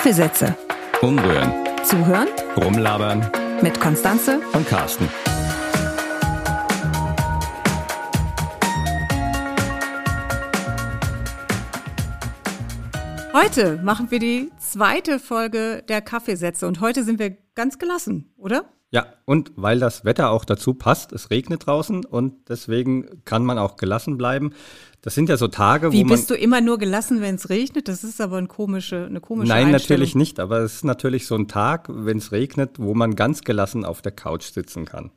Kaffeesätze. Umrühren, Zuhören rumlabern mit Konstanze. und Carsten. Heute machen wir die zweite Folge der Kaffeesätze und heute sind wir ganz gelassen, oder? Ja, und weil das Wetter auch dazu passt, es regnet draußen und deswegen kann man auch gelassen bleiben. Das sind ja so Tage, Wie wo man. bist du immer nur gelassen, wenn es regnet? Das ist aber eine komische, eine komische Nein, natürlich nicht, aber es ist natürlich so ein Tag, wenn es regnet, wo man ganz gelassen auf der Couch sitzen kann.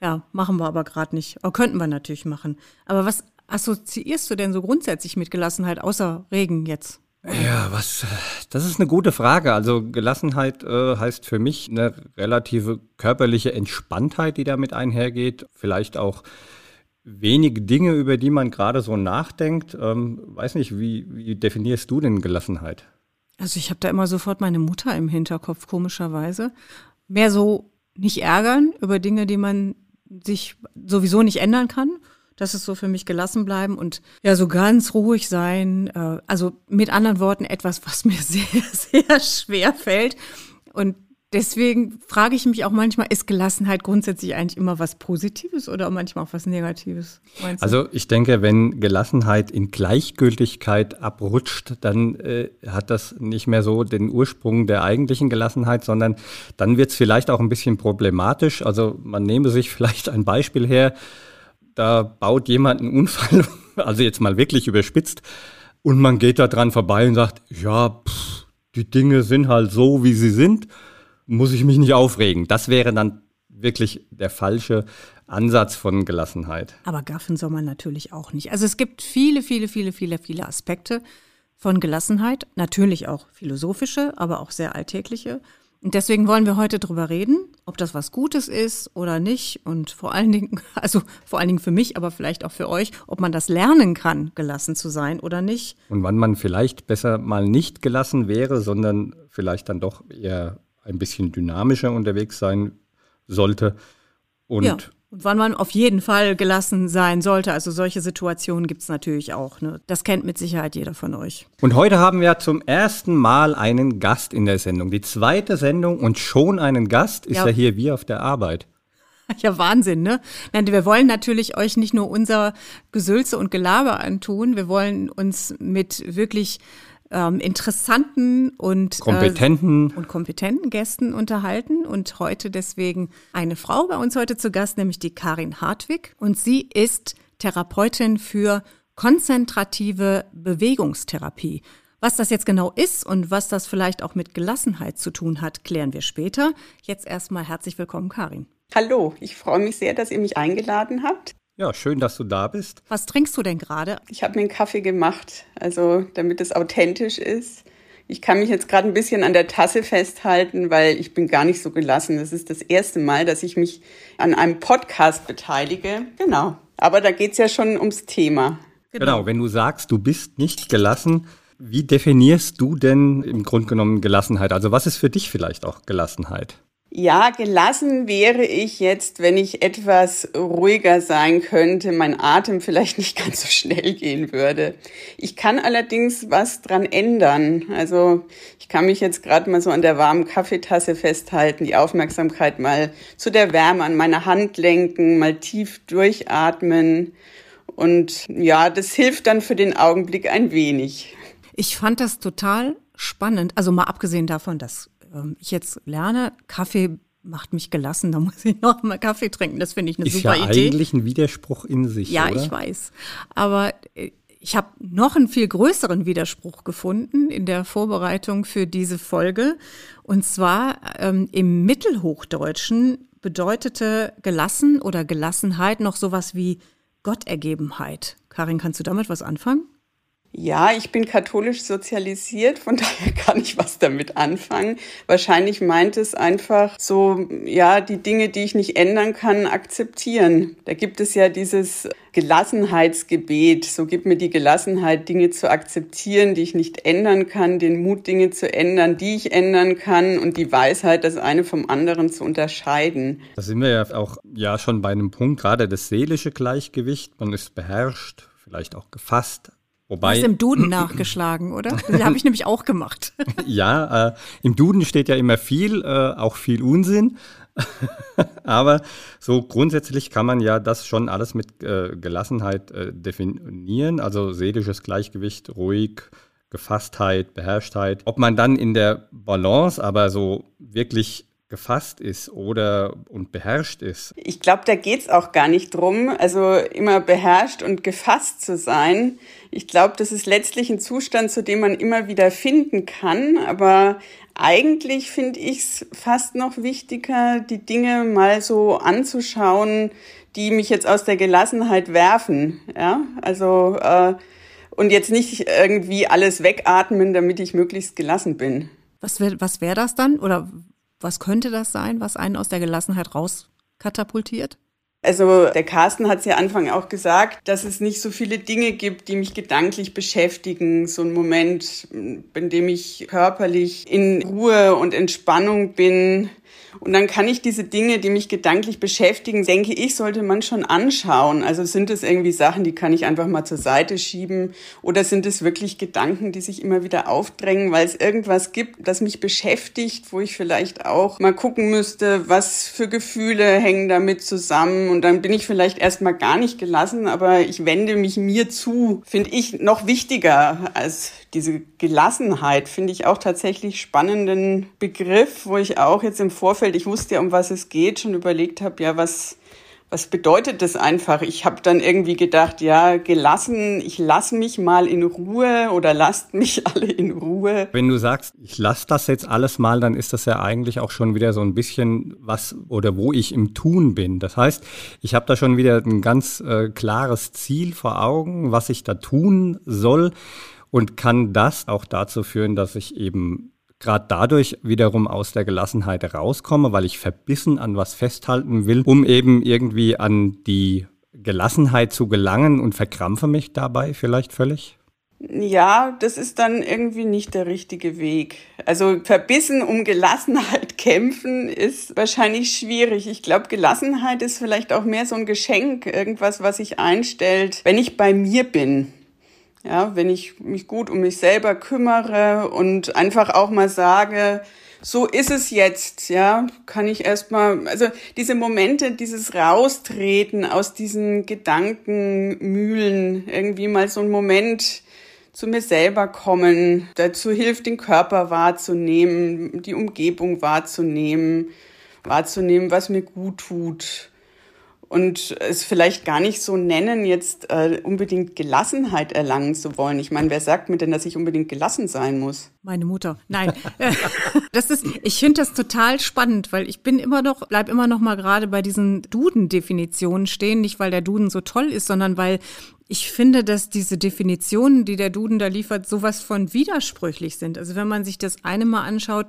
Ja, machen wir aber gerade nicht. Aber könnten wir natürlich machen. Aber was assoziierst du denn so grundsätzlich mit Gelassenheit, außer Regen jetzt? Ja, was, äh, das ist eine gute Frage. Also Gelassenheit äh, heißt für mich eine relative körperliche Entspanntheit, die damit einhergeht. Vielleicht auch wenige Dinge, über die man gerade so nachdenkt. Ähm, weiß nicht, wie, wie definierst du denn Gelassenheit? Also ich habe da immer sofort meine Mutter im Hinterkopf, komischerweise. Mehr so nicht ärgern über Dinge, die man sich sowieso nicht ändern kann. Das ist so für mich gelassen bleiben und ja, so ganz ruhig sein. Äh, also mit anderen Worten etwas, was mir sehr, sehr schwer fällt. Und deswegen frage ich mich auch manchmal, ist Gelassenheit grundsätzlich eigentlich immer was Positives oder manchmal auch was Negatives? Also ich denke, wenn Gelassenheit in Gleichgültigkeit abrutscht, dann äh, hat das nicht mehr so den Ursprung der eigentlichen Gelassenheit, sondern dann wird es vielleicht auch ein bisschen problematisch. Also man nehme sich vielleicht ein Beispiel her, da baut jemand einen Unfall, also jetzt mal wirklich überspitzt, und man geht da dran vorbei und sagt, ja, pff, die Dinge sind halt so, wie sie sind, muss ich mich nicht aufregen. Das wäre dann wirklich der falsche Ansatz von Gelassenheit. Aber gaffen soll man natürlich auch nicht. Also es gibt viele, viele, viele, viele, viele Aspekte von Gelassenheit. Natürlich auch philosophische, aber auch sehr alltägliche. Und deswegen wollen wir heute drüber reden, ob das was Gutes ist oder nicht. Und vor allen Dingen, also vor allen Dingen für mich, aber vielleicht auch für euch, ob man das lernen kann, gelassen zu sein oder nicht. Und wann man vielleicht besser mal nicht gelassen wäre, sondern vielleicht dann doch eher ein bisschen dynamischer unterwegs sein sollte. Und ja. Und wann man auf jeden Fall gelassen sein sollte. Also solche Situationen gibt es natürlich auch. Ne? Das kennt mit Sicherheit jeder von euch. Und heute haben wir zum ersten Mal einen Gast in der Sendung. Die zweite Sendung und schon einen Gast ist Ja. ja, hier wie auf der Arbeit. Ja, Wahnsinn, ne? Nein, wir wollen natürlich euch nicht nur unser Gesülze und Gelaber antun, wir wollen uns mit wirklich ähm, interessanten und Kompetenten. Äh, und kompetenten Gästen unterhalten und heute deswegen eine Frau bei uns heute zu Gast, nämlich die Karin Hartwig und sie ist Therapeutin für konzentrative Bewegungstherapie. Was das jetzt genau ist und was das vielleicht auch mit Gelassenheit zu tun hat, klären wir später. Jetzt erstmal herzlich willkommen, Karin. Hallo, ich freue mich sehr, dass ihr mich eingeladen habt. Ja, schön, dass du da bist. Was trinkst du denn gerade? Ich habe mir einen Kaffee gemacht, also damit es authentisch ist. Ich kann mich jetzt gerade ein bisschen an der Tasse festhalten, weil ich bin gar nicht so gelassen. Das ist das erste Mal, dass ich mich an einem Podcast beteilige. Genau. Aber da geht's ja schon ums Thema. Genau. wenn du sagst, du bist nicht gelassen, wie definierst du denn im Grunde genommen Gelassenheit? Also was ist für dich vielleicht auch Gelassenheit? Ja, gelassen wäre ich jetzt, wenn ich etwas ruhiger sein könnte, mein Atem vielleicht nicht ganz so schnell gehen würde. Ich kann allerdings was dran ändern. Also ich kann mich jetzt gerade mal so an der warmen Kaffeetasse festhalten, die Aufmerksamkeit mal zu der Wärme an meiner Hand lenken, mal tief durchatmen. Und ja, das hilft dann für den Augenblick ein wenig. Ich fand das total spannend. Also mal abgesehen davon, dass ähm, ich jetzt lerne, Kaffee macht mich gelassen, da muss ich noch mal Kaffee trinken. Das finde ich eine Ist super ja Idee. eigentlich ein Widerspruch in sich, Ja, oder? ich weiß. Aber äh, ich habe noch einen viel größeren Widerspruch gefunden in der Vorbereitung für diese Folge. Und zwar ähm, im Mittelhochdeutschen bedeutete gelassen oder Gelassenheit noch sowas wie Gottergebenheit. Karin, kannst du damit was anfangen? Ja, ich bin katholisch sozialisiert, von daher kann ich was damit anfangen. Wahrscheinlich meint es einfach so, ja, die Dinge, die ich nicht ändern kann, akzeptieren. Da gibt es ja dieses Gelassenheitsgebet. So gibt mir die Gelassenheit, Dinge zu akzeptieren, die ich nicht ändern kann, den Mut, Dinge zu ändern, die ich ändern kann und die Weisheit, das eine vom anderen zu unterscheiden. Da sind wir ja auch ja schon bei einem Punkt, gerade das seelische Gleichgewicht. Man ist beherrscht, vielleicht auch gefasst, Wobei, du hast im Duden nachgeschlagen, oder? Das habe ich nämlich auch gemacht. ja, äh, im Duden steht ja immer viel, äh, auch viel Unsinn. Aber so grundsätzlich kann man ja das schon alles mit äh, Gelassenheit äh, definieren, also seelisches Gleichgewicht, ruhig, Gefasstheit, Beherrschtheit. Ob man dann in der Balance aber so wirklich gefasst ist oder und beherrscht ist. Ich glaube, da geht es auch gar nicht drum, also immer beherrscht und gefasst zu sein. Ich glaube, das ist letztlich ein Zustand, zu dem man immer wieder finden kann. Aber eigentlich finde ich es fast noch wichtiger, die Dinge mal so anzuschauen, die mich jetzt aus der Gelassenheit werfen. Ja, also äh, und jetzt nicht irgendwie alles wegatmen, damit ich möglichst gelassen bin. Was wäre was wär das dann? Oder was könnte das sein, was einen aus der Gelassenheit rauskatapultiert? Also der Carsten hat es ja Anfang auch gesagt, dass es nicht so viele Dinge gibt, die mich gedanklich beschäftigen. So ein Moment, in dem ich körperlich in Ruhe und Entspannung bin, und dann kann ich diese Dinge, die mich gedanklich beschäftigen, denke ich, sollte man schon anschauen. Also sind es irgendwie Sachen, die kann ich einfach mal zur Seite schieben? Oder sind es wirklich Gedanken, die sich immer wieder aufdrängen, weil es irgendwas gibt, das mich beschäftigt, wo ich vielleicht auch mal gucken müsste, was für Gefühle hängen damit zusammen? Und dann bin ich vielleicht erstmal gar nicht gelassen, aber ich wende mich mir zu, finde ich noch wichtiger als diese Gelassenheit, finde ich auch tatsächlich spannenden Begriff, wo ich auch jetzt im Vorfeld ich wusste ja, um was es geht, schon überlegt habe, ja, was, was bedeutet das einfach? Ich habe dann irgendwie gedacht, ja, gelassen, ich lasse mich mal in Ruhe oder lasst mich alle in Ruhe. Wenn du sagst, ich lasse das jetzt alles mal, dann ist das ja eigentlich auch schon wieder so ein bisschen was oder wo ich im Tun bin. Das heißt, ich habe da schon wieder ein ganz äh, klares Ziel vor Augen, was ich da tun soll und kann das auch dazu führen, dass ich eben gerade dadurch wiederum aus der Gelassenheit rauskomme, weil ich verbissen an was festhalten will, um eben irgendwie an die Gelassenheit zu gelangen und verkrampfe mich dabei vielleicht völlig? Ja, das ist dann irgendwie nicht der richtige Weg. Also verbissen um Gelassenheit kämpfen ist wahrscheinlich schwierig. Ich glaube, Gelassenheit ist vielleicht auch mehr so ein Geschenk, irgendwas, was sich einstellt, wenn ich bei mir bin. Ja, wenn ich mich gut um mich selber kümmere und einfach auch mal sage, so ist es jetzt, ja, kann ich erstmal, also diese Momente, dieses Raustreten aus diesen Gedankenmühlen, irgendwie mal so ein Moment zu mir selber kommen, dazu hilft, den Körper wahrzunehmen, die Umgebung wahrzunehmen, wahrzunehmen, was mir gut tut und es vielleicht gar nicht so nennen, jetzt äh, unbedingt Gelassenheit erlangen zu wollen. Ich meine, wer sagt mir denn, dass ich unbedingt gelassen sein muss? Meine Mutter. Nein, das ist. Ich finde das total spannend, weil ich bin immer noch, bleib immer noch mal gerade bei diesen Duden-Definitionen stehen, nicht weil der Duden so toll ist, sondern weil ich finde, dass diese Definitionen, die der Duden da liefert, sowas von widersprüchlich sind. Also wenn man sich das eine mal anschaut,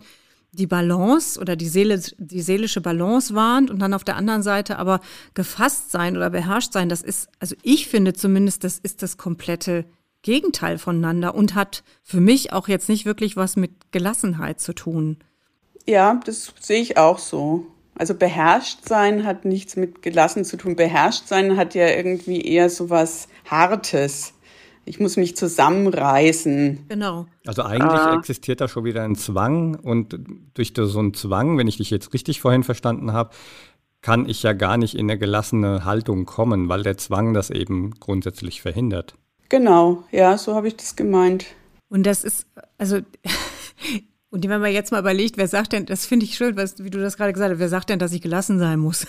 die Balance oder die, Seele, die seelische Balance warnt und dann auf der anderen Seite aber gefasst sein oder beherrscht sein, das ist, also ich finde zumindest, das ist das komplette Gegenteil voneinander und hat für mich auch jetzt nicht wirklich was mit Gelassenheit zu tun. Ja, das sehe ich auch so. Also beherrscht sein hat nichts mit gelassen zu tun. Beherrscht sein hat ja irgendwie eher so was Hartes ich muss mich zusammenreißen. Genau. Also eigentlich ah. existiert da schon wieder ein Zwang und durch so einen Zwang, wenn ich dich jetzt richtig vorhin verstanden habe, kann ich ja gar nicht in eine gelassene Haltung kommen, weil der Zwang das eben grundsätzlich verhindert. Genau, ja, so habe ich das gemeint. Und das ist, also Und wenn man jetzt mal überlegt, wer sagt denn, das finde ich schön, was, wie du das gerade gesagt hast, wer sagt denn, dass ich gelassen sein muss?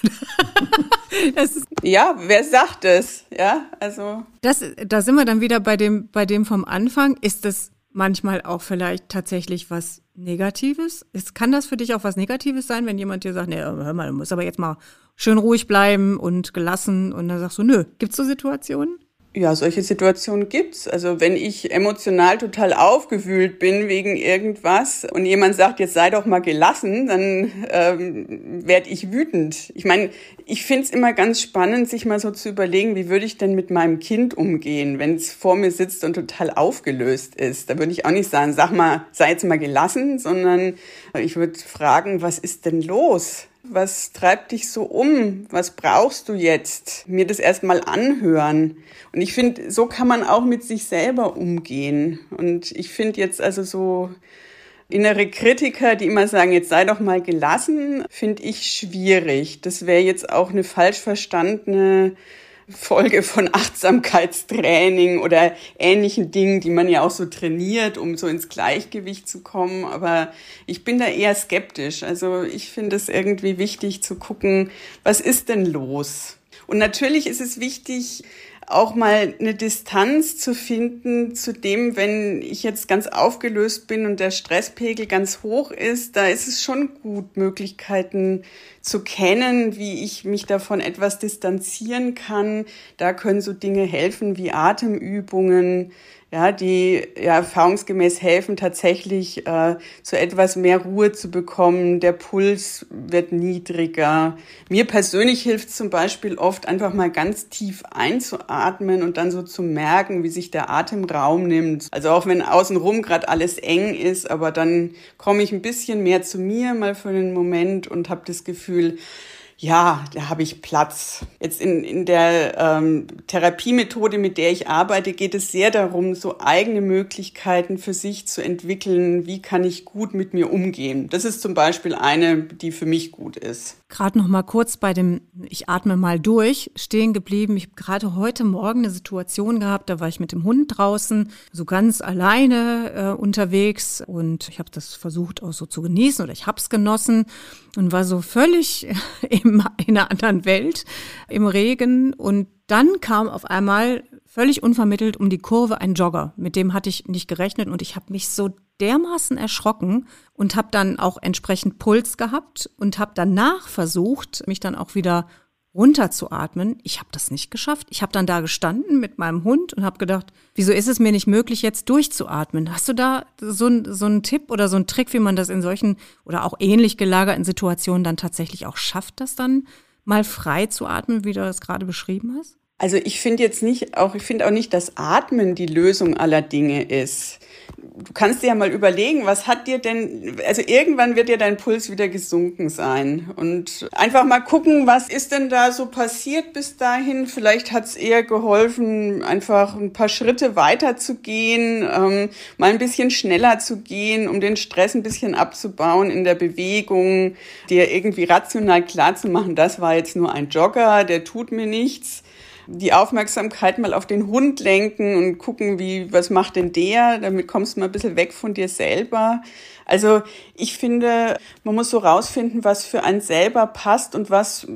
ja, wer sagt es? Ja, also. Das, da sind wir dann wieder bei dem, bei dem vom Anfang. Ist das manchmal auch vielleicht tatsächlich was Negatives? Ist, kann das für dich auch was Negatives sein, wenn jemand dir sagt, nee, hör mal, du musst aber jetzt mal schön ruhig bleiben und gelassen und dann sagst du, nö. Gibt es so Situationen? Ja, solche Situationen gibt's. Also wenn ich emotional total aufgewühlt bin wegen irgendwas und jemand sagt, jetzt sei doch mal gelassen, dann ähm, werde ich wütend. Ich meine, ich find's immer ganz spannend, sich mal so zu überlegen, wie würde ich denn mit meinem Kind umgehen, wenn es vor mir sitzt und total aufgelöst ist. Da würde ich auch nicht sagen, sag mal, sei jetzt mal gelassen, sondern ich würde fragen, was ist denn los? Was treibt dich so um? Was brauchst du jetzt? Mir das erstmal anhören. Und ich finde, so kann man auch mit sich selber umgehen. Und ich finde jetzt also so innere Kritiker, die immer sagen, jetzt sei doch mal gelassen, finde ich schwierig. Das wäre jetzt auch eine falsch verstandene Folge von Achtsamkeitstraining oder ähnlichen Dingen, die man ja auch so trainiert, um so ins Gleichgewicht zu kommen. Aber ich bin da eher skeptisch. Also ich finde es irgendwie wichtig zu gucken, was ist denn los? Und natürlich ist es wichtig, auch mal eine Distanz zu finden zu dem, wenn ich jetzt ganz aufgelöst bin und der Stresspegel ganz hoch ist, da ist es schon gut, Möglichkeiten zu kennen, wie ich mich davon etwas distanzieren kann. Da können so Dinge helfen wie Atemübungen, ja, die ja erfahrungsgemäß helfen, tatsächlich äh, zu etwas mehr Ruhe zu bekommen. Der Puls wird niedriger. Mir persönlich hilft zum Beispiel oft einfach mal ganz tief einzuatmen und dann so zu merken, wie sich der Atemraum nimmt. Also auch wenn außenrum gerade alles eng ist, aber dann komme ich ein bisschen mehr zu mir mal für einen Moment und habe das Gefühl, ja, da habe ich Platz. Jetzt in, in der ähm, Therapiemethode, mit der ich arbeite, geht es sehr darum, so eigene Möglichkeiten für sich zu entwickeln. Wie kann ich gut mit mir umgehen? Das ist zum Beispiel eine, die für mich gut ist. Gerade noch mal kurz bei dem Ich atme mal durch stehen geblieben. Ich habe gerade heute Morgen eine Situation gehabt, da war ich mit dem Hund draußen, so ganz alleine äh, unterwegs und ich habe das versucht auch so zu genießen oder ich habe es genossen und war so völlig in einer anderen Welt im Regen und dann kam auf einmal völlig unvermittelt um die Kurve ein Jogger. Mit dem hatte ich nicht gerechnet und ich habe mich so dermaßen erschrocken und habe dann auch entsprechend Puls gehabt und habe danach versucht, mich dann auch wieder runterzuatmen. Ich habe das nicht geschafft. Ich habe dann da gestanden mit meinem Hund und habe gedacht, wieso ist es mir nicht möglich, jetzt durchzuatmen? Hast du da so, so einen Tipp oder so einen Trick, wie man das in solchen oder auch ähnlich gelagerten Situationen dann tatsächlich auch schafft, das dann mal frei zu atmen, wie du das gerade beschrieben hast? Also ich finde jetzt nicht, auch ich finde auch nicht, dass Atmen die Lösung aller Dinge ist. Du kannst dir ja mal überlegen, was hat dir denn, also irgendwann wird dir dein Puls wieder gesunken sein. Und einfach mal gucken, was ist denn da so passiert bis dahin. Vielleicht hat es eher geholfen, einfach ein paar Schritte weiter zu gehen, ähm, mal ein bisschen schneller zu gehen, um den Stress ein bisschen abzubauen in der Bewegung, dir irgendwie rational klar zu machen, das war jetzt nur ein Jogger, der tut mir nichts die Aufmerksamkeit mal auf den Hund lenken und gucken, wie, was macht denn der? Damit kommst du mal ein bisschen weg von dir selber. Also ich finde, man muss so rausfinden, was für einen selber passt und was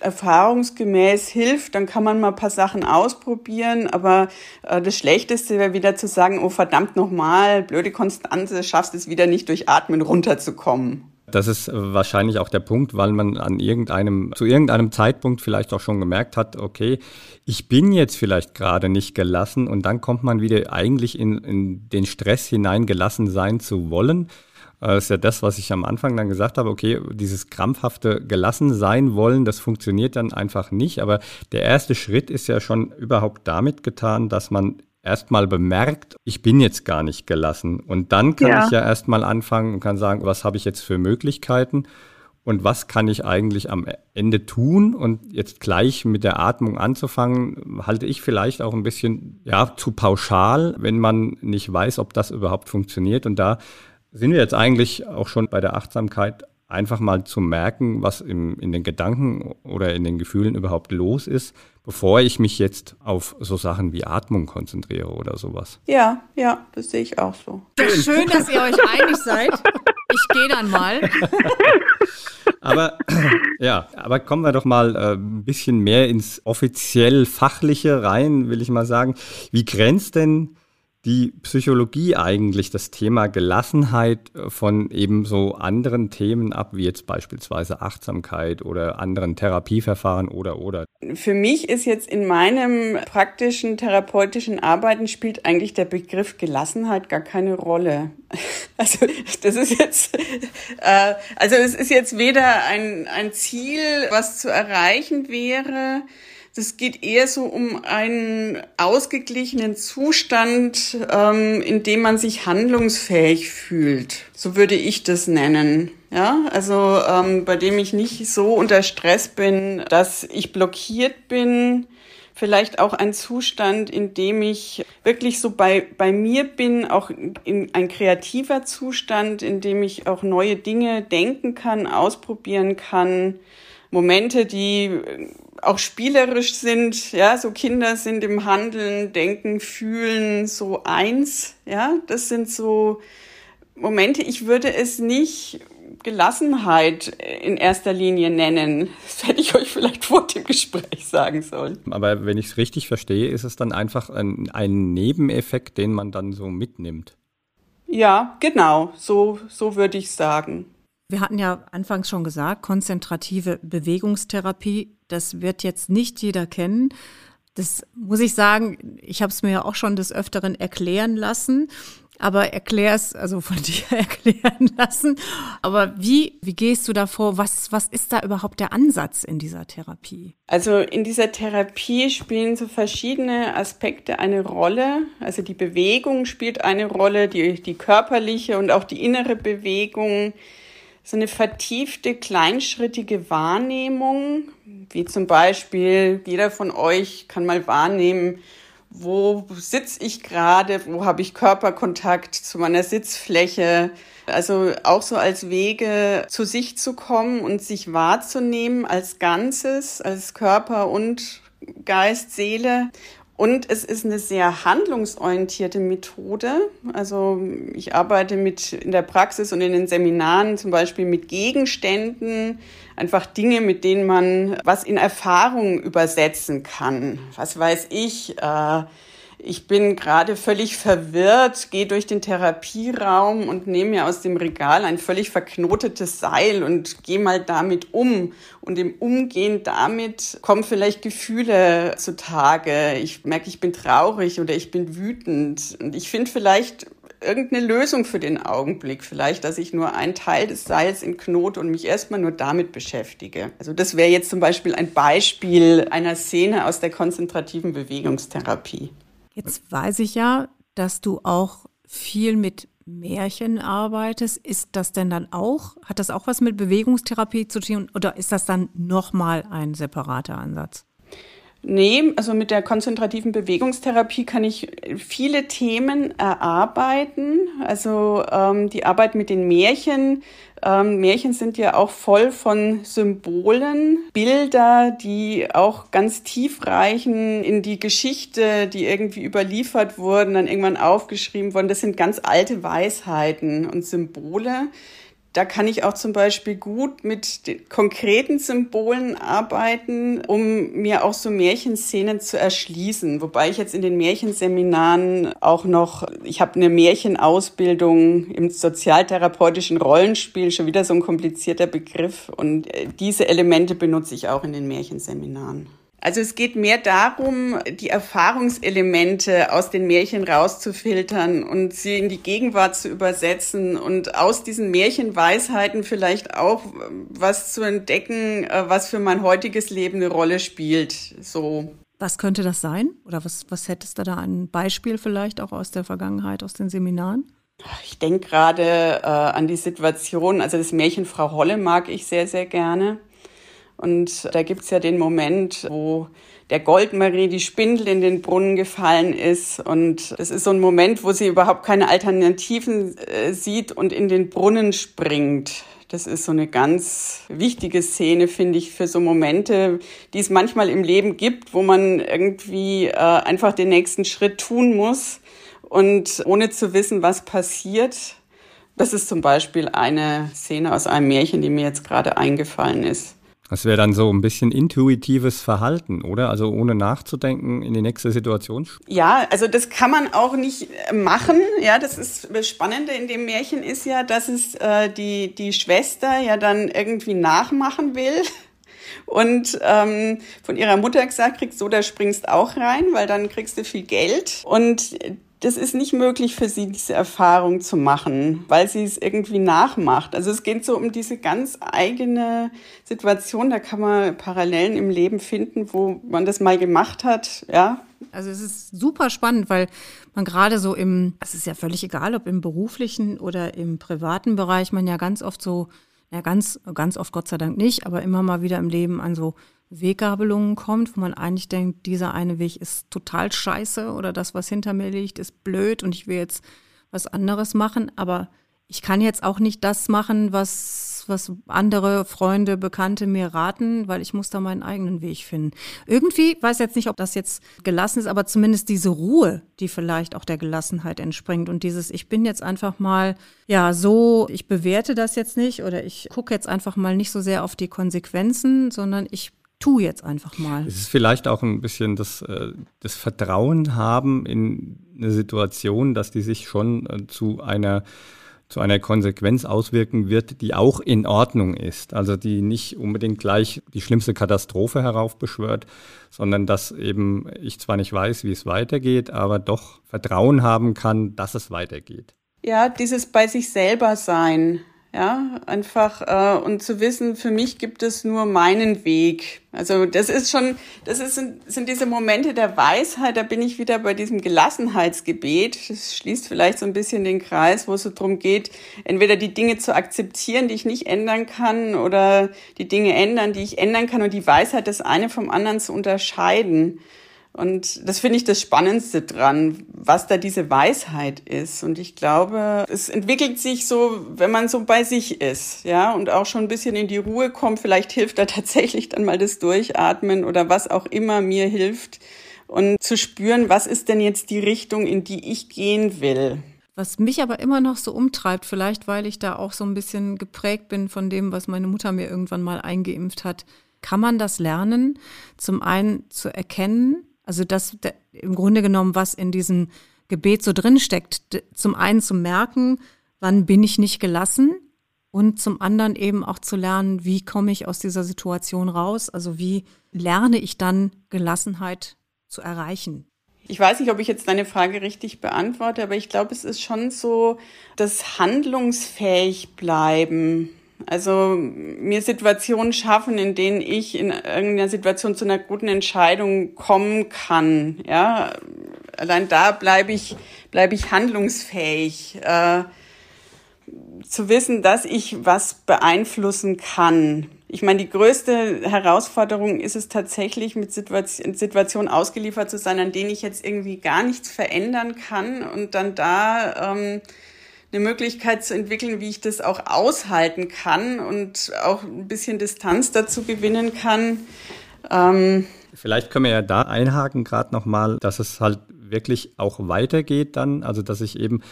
erfahrungsgemäß hilft. Dann kann man mal ein paar Sachen ausprobieren. Aber äh, das Schlechteste wäre wieder zu sagen, oh verdammt nochmal, blöde Konstanze, schaffst es wieder nicht durch Atmen runterzukommen. Das ist wahrscheinlich auch der Punkt, weil man an irgendeinem, zu irgendeinem Zeitpunkt vielleicht auch schon gemerkt hat, okay, ich bin jetzt vielleicht gerade nicht gelassen und dann kommt man wieder eigentlich in, in den Stress hinein, gelassen sein zu wollen. Das ist ja das, was ich am Anfang dann gesagt habe, okay, dieses krampfhafte gelassen sein wollen, das funktioniert dann einfach nicht. Aber der erste Schritt ist ja schon überhaupt damit getan, dass man erstmal bemerkt, ich bin jetzt gar nicht gelassen. Und dann kann ja. ich ja erstmal anfangen und kann sagen, was habe ich jetzt für Möglichkeiten und was kann ich eigentlich am Ende tun? Und jetzt gleich mit der Atmung anzufangen, halte ich vielleicht auch ein bisschen ja, zu pauschal, wenn man nicht weiß, ob das überhaupt funktioniert. Und da sind wir jetzt eigentlich auch schon bei der Achtsamkeit einfach mal zu merken, was im, in den Gedanken oder in den Gefühlen überhaupt los ist, bevor ich mich jetzt auf so Sachen wie Atmung konzentriere oder sowas. Ja, ja, das sehe ich auch so. Schön, dass ihr euch einig seid. Ich gehe dann mal. aber ja, aber kommen wir doch mal äh, ein bisschen mehr ins offiziell fachliche rein, will ich mal sagen. Wie grenzt denn die Psychologie eigentlich das Thema Gelassenheit äh, von eben so anderen Themen ab, wie jetzt beispielsweise Achtsamkeit oder anderen Therapieverfahren oder oder? Für mich ist jetzt in meinem praktischen therapeutischen Arbeiten spielt eigentlich der Begriff Gelassenheit gar keine Rolle. Also das ist jetzt, äh, also es ist jetzt weder ein, ein Ziel, was zu erreichen wäre, das geht eher so um einen ausgeglichenen Zustand, ähm, in dem man sich handlungsfähig fühlt. So würde ich das nennen. Ja, also ähm, bei dem ich nicht so unter Stress bin, dass ich blockiert bin. Vielleicht auch ein Zustand, in dem ich wirklich so bei, bei mir bin, auch in ein kreativer Zustand, in dem ich auch neue Dinge denken kann, ausprobieren kann. Momente, die auch spielerisch sind, ja, so Kinder sind im Handeln, Denken, Fühlen so eins, ja, das sind so Momente, ich würde es nicht Gelassenheit in erster Linie nennen. Das hätte ich euch vielleicht vor dem Gespräch sagen sollen. Aber wenn ich es richtig verstehe, ist es dann einfach ein, ein Nebeneffekt, den man dann so mitnimmt. Ja, genau, so, so würde ich sagen. Wir hatten ja anfangs schon gesagt, konzentrative Bewegungstherapie, das wird jetzt nicht jeder kennen. Das muss ich sagen, ich habe es mir ja auch schon des Öfteren erklären lassen, aber erklär es, also von dir erklären lassen. Aber wie, wie gehst du da vor? Was, was ist da überhaupt der Ansatz in dieser Therapie? Also in dieser Therapie spielen so verschiedene Aspekte eine Rolle. Also die Bewegung spielt eine Rolle, die, die körperliche und auch die innere Bewegung so eine vertiefte, kleinschrittige Wahrnehmung, wie zum Beispiel jeder von euch kann mal wahrnehmen, wo sitze ich gerade, wo habe ich Körperkontakt zu meiner Sitzfläche. Also auch so als Wege zu sich zu kommen und sich wahrzunehmen als Ganzes, als Körper und Geist, Seele und es ist eine sehr handlungsorientierte Methode. Also ich arbeite mit in der Praxis und in den Seminaren zum Beispiel mit Gegenständen, einfach Dinge, mit denen man was in Erfahrung übersetzen kann. Was weiß ich, äh, ich bin gerade völlig verwirrt, gehe durch den Therapieraum und nehme mir aus dem Regal ein völlig verknotetes Seil und gehe mal damit um. Und im Umgehen damit kommen vielleicht Gefühle zutage. Ich merke, ich bin traurig oder ich bin wütend. Und ich finde vielleicht irgendeine Lösung für den Augenblick. Vielleicht, dass ich nur einen Teil des Seils in Knot und mich erstmal nur damit beschäftige. Also das wäre jetzt zum Beispiel ein Beispiel einer Szene aus der konzentrativen Bewegungstherapie. Jetzt weiß ich ja, dass du auch viel mit Märchen arbeitest. Ist das denn dann auch, hat das auch was mit Bewegungstherapie zu tun oder ist das dann nochmal ein separater Ansatz? Nee, also mit der konzentrativen Bewegungstherapie kann ich viele Themen erarbeiten. Also ähm, die Arbeit mit den Märchen. Ähm, Märchen sind ja auch voll von Symbolen, Bilder, die auch ganz tief reichen in die Geschichte, die irgendwie überliefert wurden, dann irgendwann aufgeschrieben wurden. Das sind ganz alte Weisheiten und Symbole da kann ich auch zum Beispiel gut mit konkreten Symbolen arbeiten, um mir auch so Märchenszenen zu erschließen. Wobei ich jetzt in den Märchenseminaren auch noch, ich habe eine Märchenausbildung im sozialtherapeutischen Rollenspiel, schon wieder so ein komplizierter Begriff. Und äh, diese Elemente benutze ich auch in den Märchenseminaren. Also es geht mehr darum, die Erfahrungselemente aus den Märchen rauszufiltern und sie in die Gegenwart zu übersetzen und aus diesen Märchenweisheiten vielleicht auch was zu entdecken, äh, was für mein heutiges Leben eine Rolle spielt. So. Was könnte das sein? Oder was, was hättest du da ein Beispiel vielleicht auch aus der Vergangenheit, aus den Seminaren? Ich denke gerade äh, an die Situation, also das Märchen Frau Holle mag ich sehr, sehr gerne. Und da gibt's ja den Moment, wo der Goldmarie die Spindel in den Brunnen gefallen ist. Und es ist so ein Moment, wo sie überhaupt keine Alternativen äh, sieht und in den Brunnen springt. Das ist so eine ganz wichtige Szene, finde ich, für so Momente, die es manchmal im Leben gibt, wo man irgendwie äh, einfach den nächsten Schritt tun muss und ohne zu wissen, was passiert. Das ist zum Beispiel eine Szene aus einem Märchen, die mir jetzt gerade eingefallen ist. Das wäre dann so ein bisschen intuitives Verhalten, oder? Also ohne nachzudenken in die nächste Situation. Ja, also das kann man auch nicht äh, machen. Ja, das ist das Spannende in dem Märchen ist ja, dass es äh, die die Schwester ja dann irgendwie nachmachen will und ähm, von ihrer Mutter gesagt kriegst, so da springst auch rein, weil dann kriegst du viel Geld und das ist nicht möglich für sie, diese Erfahrung zu machen, weil sie es irgendwie nachmacht. Also es geht so um diese ganz eigene Situation. Da kann man Parallelen im Leben finden, wo man das mal gemacht hat, ja. Also es ist super spannend, weil man gerade so im, es ist ja völlig egal, ob im beruflichen oder im privaten Bereich, man ja ganz oft so ja ganz, ganz oft Gott sei Dank nicht, aber immer mal wieder im Leben an so Weggabelungen kommt, wo man eigentlich denkt, dieser eine Weg ist total scheiße oder das, was hinter mir liegt, ist blöd und ich will jetzt was anderes machen, aber ich kann jetzt auch nicht das machen, was, was andere Freunde, Bekannte mir raten, weil ich muss da meinen eigenen Weg finden. Irgendwie, weiß jetzt nicht, ob das jetzt gelassen ist, aber zumindest diese Ruhe, die vielleicht auch der Gelassenheit entspringt und dieses, ich bin jetzt einfach mal, ja, so, ich bewerte das jetzt nicht oder ich gucke jetzt einfach mal nicht so sehr auf die Konsequenzen, sondern ich tu jetzt einfach mal. Es ist vielleicht auch ein bisschen das, äh, das Vertrauen haben in eine Situation, dass die sich schon äh, zu einer zu einer Konsequenz auswirken wird, die auch in Ordnung ist. Also die nicht unbedingt gleich die schlimmste Katastrophe heraufbeschwört, sondern dass eben ich zwar nicht weiß, wie es weitergeht, aber doch Vertrauen haben kann, dass es weitergeht. Ja, dieses bei sich selber sein. Ja, einfach äh, und zu wissen, für mich gibt es nur meinen Weg. Also das ist schon, das ist, sind diese Momente der Weisheit, da bin ich wieder bei diesem Gelassenheitsgebet. Das schließt vielleicht so ein bisschen den Kreis, wo es so darum geht, entweder die Dinge zu akzeptieren, die ich nicht ändern kann, oder die Dinge ändern, die ich ändern kann und die Weisheit, das eine vom anderen zu unterscheiden. Und das finde ich das Spannendste dran, was da diese Weisheit ist. Und ich glaube, es entwickelt sich so, wenn man so bei sich ist, ja, und auch schon ein bisschen in die Ruhe kommt. Vielleicht hilft da tatsächlich dann mal das Durchatmen oder was auch immer mir hilft. Und zu spüren, was ist denn jetzt die Richtung, in die ich gehen will. Was mich aber immer noch so umtreibt, vielleicht weil ich da auch so ein bisschen geprägt bin von dem, was meine Mutter mir irgendwann mal eingeimpft hat, kann man das lernen, zum einen zu erkennen, also das im Grunde genommen, was in diesem Gebet so drin steckt, zum einen zu merken, wann bin ich nicht gelassen und zum anderen eben auch zu lernen, wie komme ich aus dieser Situation raus, also wie lerne ich dann Gelassenheit zu erreichen. Ich weiß nicht, ob ich jetzt deine Frage richtig beantworte, aber ich glaube, es ist schon so das handlungsfähig bleiben also mir Situationen schaffen, in denen ich in irgendeiner Situation zu einer guten Entscheidung kommen kann. Ja, allein da bleibe ich bleibe ich handlungsfähig. Äh, zu wissen, dass ich was beeinflussen kann. Ich meine, die größte Herausforderung ist es tatsächlich, mit Situation, Situationen ausgeliefert zu sein, an denen ich jetzt irgendwie gar nichts verändern kann und dann da ähm, eine Möglichkeit zu entwickeln, wie ich das auch aushalten kann und auch ein bisschen Distanz dazu gewinnen kann. Ähm Vielleicht können wir ja da einhaken gerade nochmal, dass es halt wirklich auch weitergeht dann, also dass ich eben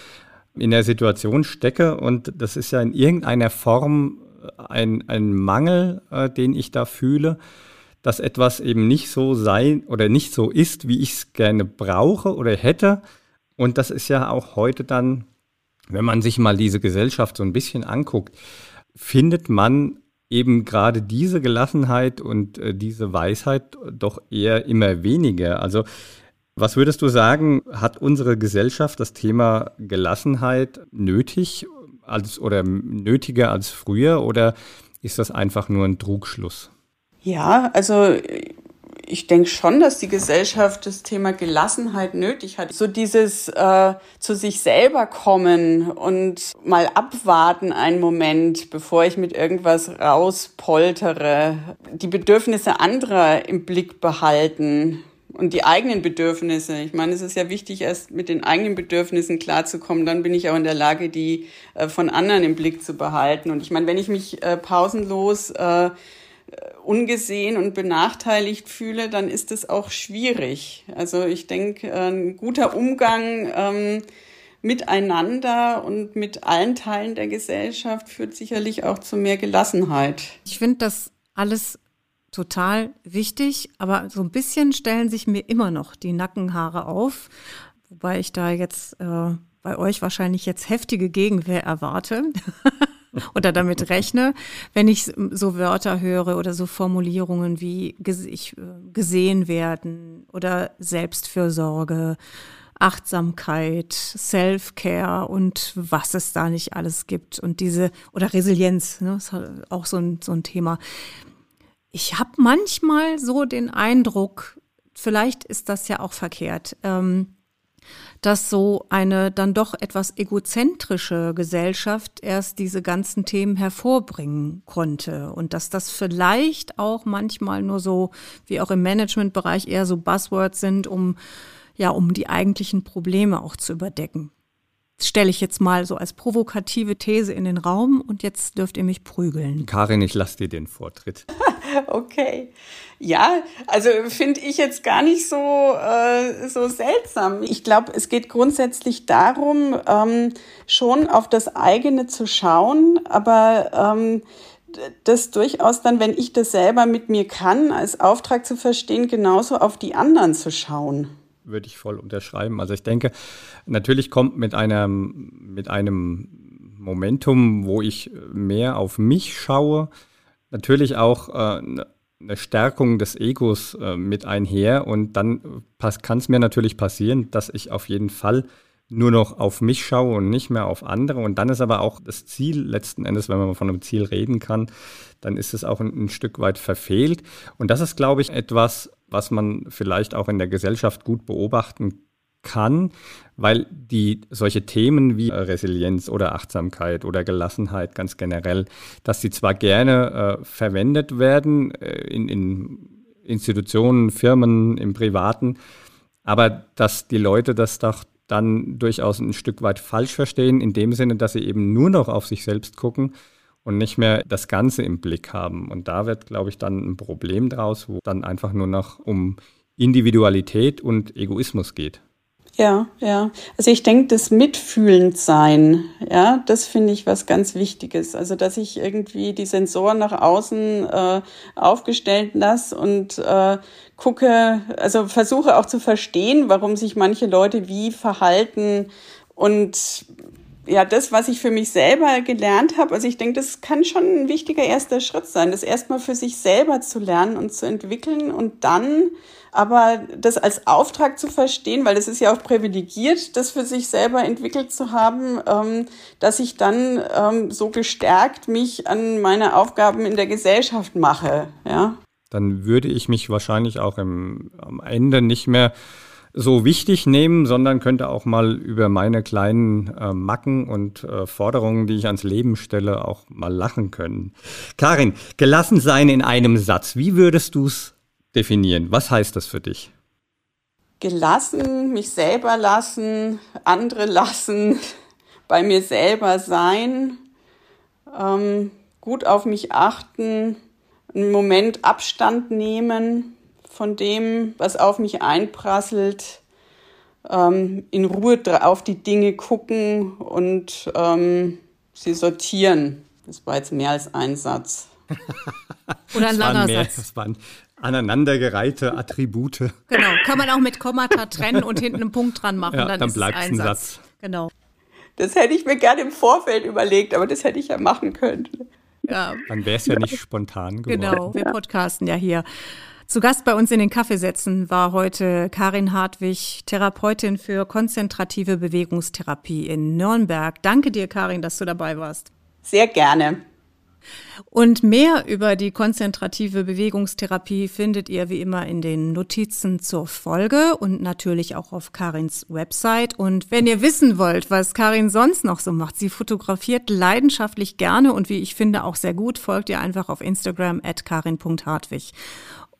in der Situation stecke und das ist ja in irgendeiner Form ein, ein Mangel, äh, den ich da fühle, dass etwas eben nicht so sein oder nicht so ist, wie ich es gerne brauche oder hätte. Und das ist ja auch heute dann wenn man sich mal diese Gesellschaft so ein bisschen anguckt, findet man eben gerade diese Gelassenheit und äh, diese Weisheit doch eher immer weniger. Also was würdest du sagen, hat unsere Gesellschaft das Thema Gelassenheit nötig als oder nötiger als früher oder ist das einfach nur ein Trugschluss? Ja, also ich denke schon, dass die Gesellschaft das Thema Gelassenheit nötig hat. So dieses äh, zu sich selber kommen und mal abwarten einen Moment, bevor ich mit irgendwas rauspoltere. Die Bedürfnisse anderer im Blick behalten und die eigenen Bedürfnisse. Ich meine, es ist ja wichtig, erst mit den eigenen Bedürfnissen klarzukommen. Dann bin ich auch in der Lage, die äh, von anderen im Blick zu behalten. Und ich meine, wenn ich mich äh, pausenlos äh, ungesehen und benachteiligt fühle, dann ist es auch schwierig. Also ich denke, ein guter Umgang ähm, miteinander und mit allen Teilen der Gesellschaft führt sicherlich auch zu mehr Gelassenheit. Ich finde das alles total wichtig, aber so ein bisschen stellen sich mir immer noch die Nackenhaare auf, wobei ich da jetzt äh, bei euch wahrscheinlich jetzt heftige Gegenwehr erwarte. oder damit rechne, wenn ich so Wörter höre oder so Formulierungen wie äh, gesehen werden oder Selbstfürsorge, Achtsamkeit, Self-Care und was es da nicht alles gibt und diese oder Resilienz, ne, ist halt auch so ein, so ein Thema. Ich habe manchmal so den Eindruck, vielleicht ist das ja auch verkehrt, ähm, dass so eine dann doch etwas egozentrische Gesellschaft erst diese ganzen Themen hervorbringen konnte und dass das vielleicht auch manchmal nur so, wie auch im Managementbereich eher so Buzzwords sind, um ja, um die eigentlichen Probleme auch zu überdecken. Das stelle ich jetzt mal so als provokative These in den Raum und jetzt dürft ihr mich prügeln. Karin, ich lasse dir den Vortritt. okay. Ja, also finde ich jetzt gar nicht so, äh, so seltsam. Ich glaube, es geht grundsätzlich darum, ähm, schon auf das eigene zu schauen, aber ähm, das durchaus dann, wenn ich das selber mit mir kann, als Auftrag zu verstehen, genauso auf die anderen zu schauen würde ich voll unterschreiben. Also ich denke, natürlich kommt mit einem, mit einem Momentum, wo ich mehr auf mich schaue, natürlich auch äh, ne, eine Stärkung des Egos äh, mit einher. Und dann kann es mir natürlich passieren, dass ich auf jeden Fall nur noch auf mich schaue und nicht mehr auf andere. Und dann ist aber auch das Ziel letzten Endes, wenn man von einem Ziel reden kann, dann ist es auch ein, ein Stück weit verfehlt. Und das ist, glaube ich, etwas, was man vielleicht auch in der Gesellschaft gut beobachten kann, weil die solche Themen wie Resilienz oder Achtsamkeit oder Gelassenheit ganz generell, dass sie zwar gerne äh, verwendet werden äh, in, in Institutionen, Firmen, im Privaten, aber dass die Leute das doch dann durchaus ein Stück weit falsch verstehen, in dem Sinne, dass sie eben nur noch auf sich selbst gucken und nicht mehr das Ganze im Blick haben. Und da wird, glaube ich, dann ein Problem draus, wo dann einfach nur noch um Individualität und Egoismus geht. Ja, ja. Also ich denke, das mitfühlend sein, ja, das finde ich was ganz Wichtiges. Also dass ich irgendwie die Sensoren nach außen äh, aufgestellt lasse und äh, gucke, also versuche auch zu verstehen, warum sich manche Leute wie verhalten und ja, das, was ich für mich selber gelernt habe, also ich denke, das kann schon ein wichtiger erster Schritt sein, das erstmal für sich selber zu lernen und zu entwickeln und dann aber das als Auftrag zu verstehen, weil das ist ja auch privilegiert, das für sich selber entwickelt zu haben, ähm, dass ich dann ähm, so gestärkt mich an meine Aufgaben in der Gesellschaft mache, ja. Dann würde ich mich wahrscheinlich auch im, am Ende nicht mehr so wichtig nehmen, sondern könnte auch mal über meine kleinen äh, Macken und äh, Forderungen, die ich ans Leben stelle, auch mal lachen können. Karin, gelassen sein in einem Satz. Wie würdest du es definieren? Was heißt das für dich? Gelassen, mich selber lassen, andere lassen, bei mir selber sein, ähm, gut auf mich achten, einen Moment Abstand nehmen von dem, was auf mich einprasselt, ähm, in Ruhe auf die Dinge gucken und ähm, sie sortieren. Das war jetzt mehr als ein Satz. Oder ein langer mehr, Satz. Das waren aneinandergereihte Attribute. Genau, kann man auch mit Kommata trennen und hinten einen Punkt dran machen. Ja, dann, dann bleibt es ein Satz. Satz. Genau. Das hätte ich mir gerne im Vorfeld überlegt, aber das hätte ich ja machen können. Ja. Dann wäre es ja nicht spontan geworden. Genau, wir podcasten ja hier. Zu Gast bei uns in den Kaffeesätzen war heute Karin Hartwig, Therapeutin für konzentrative Bewegungstherapie in Nürnberg. Danke dir, Karin, dass du dabei warst. Sehr gerne. Und mehr über die konzentrative Bewegungstherapie findet ihr wie immer in den Notizen zur Folge und natürlich auch auf Karins Website. Und wenn ihr wissen wollt, was Karin sonst noch so macht, sie fotografiert leidenschaftlich gerne und wie ich finde auch sehr gut, folgt ihr einfach auf Instagram at karin.hartwig.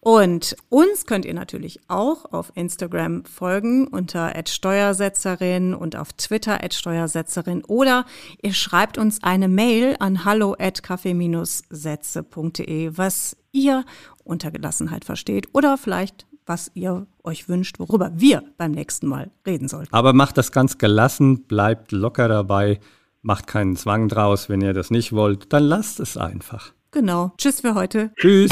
Und uns könnt ihr natürlich auch auf Instagram folgen unter @steuersetzerin und auf Twitter @steuersetzerin oder ihr schreibt uns eine Mail an hallo@kaffee-sätze.de, was ihr unter Gelassenheit versteht oder vielleicht was ihr euch wünscht, worüber wir beim nächsten Mal reden sollten. Aber macht das ganz gelassen, bleibt locker dabei, macht keinen Zwang draus, wenn ihr das nicht wollt, dann lasst es einfach. Genau. Tschüss für heute. Tschüss.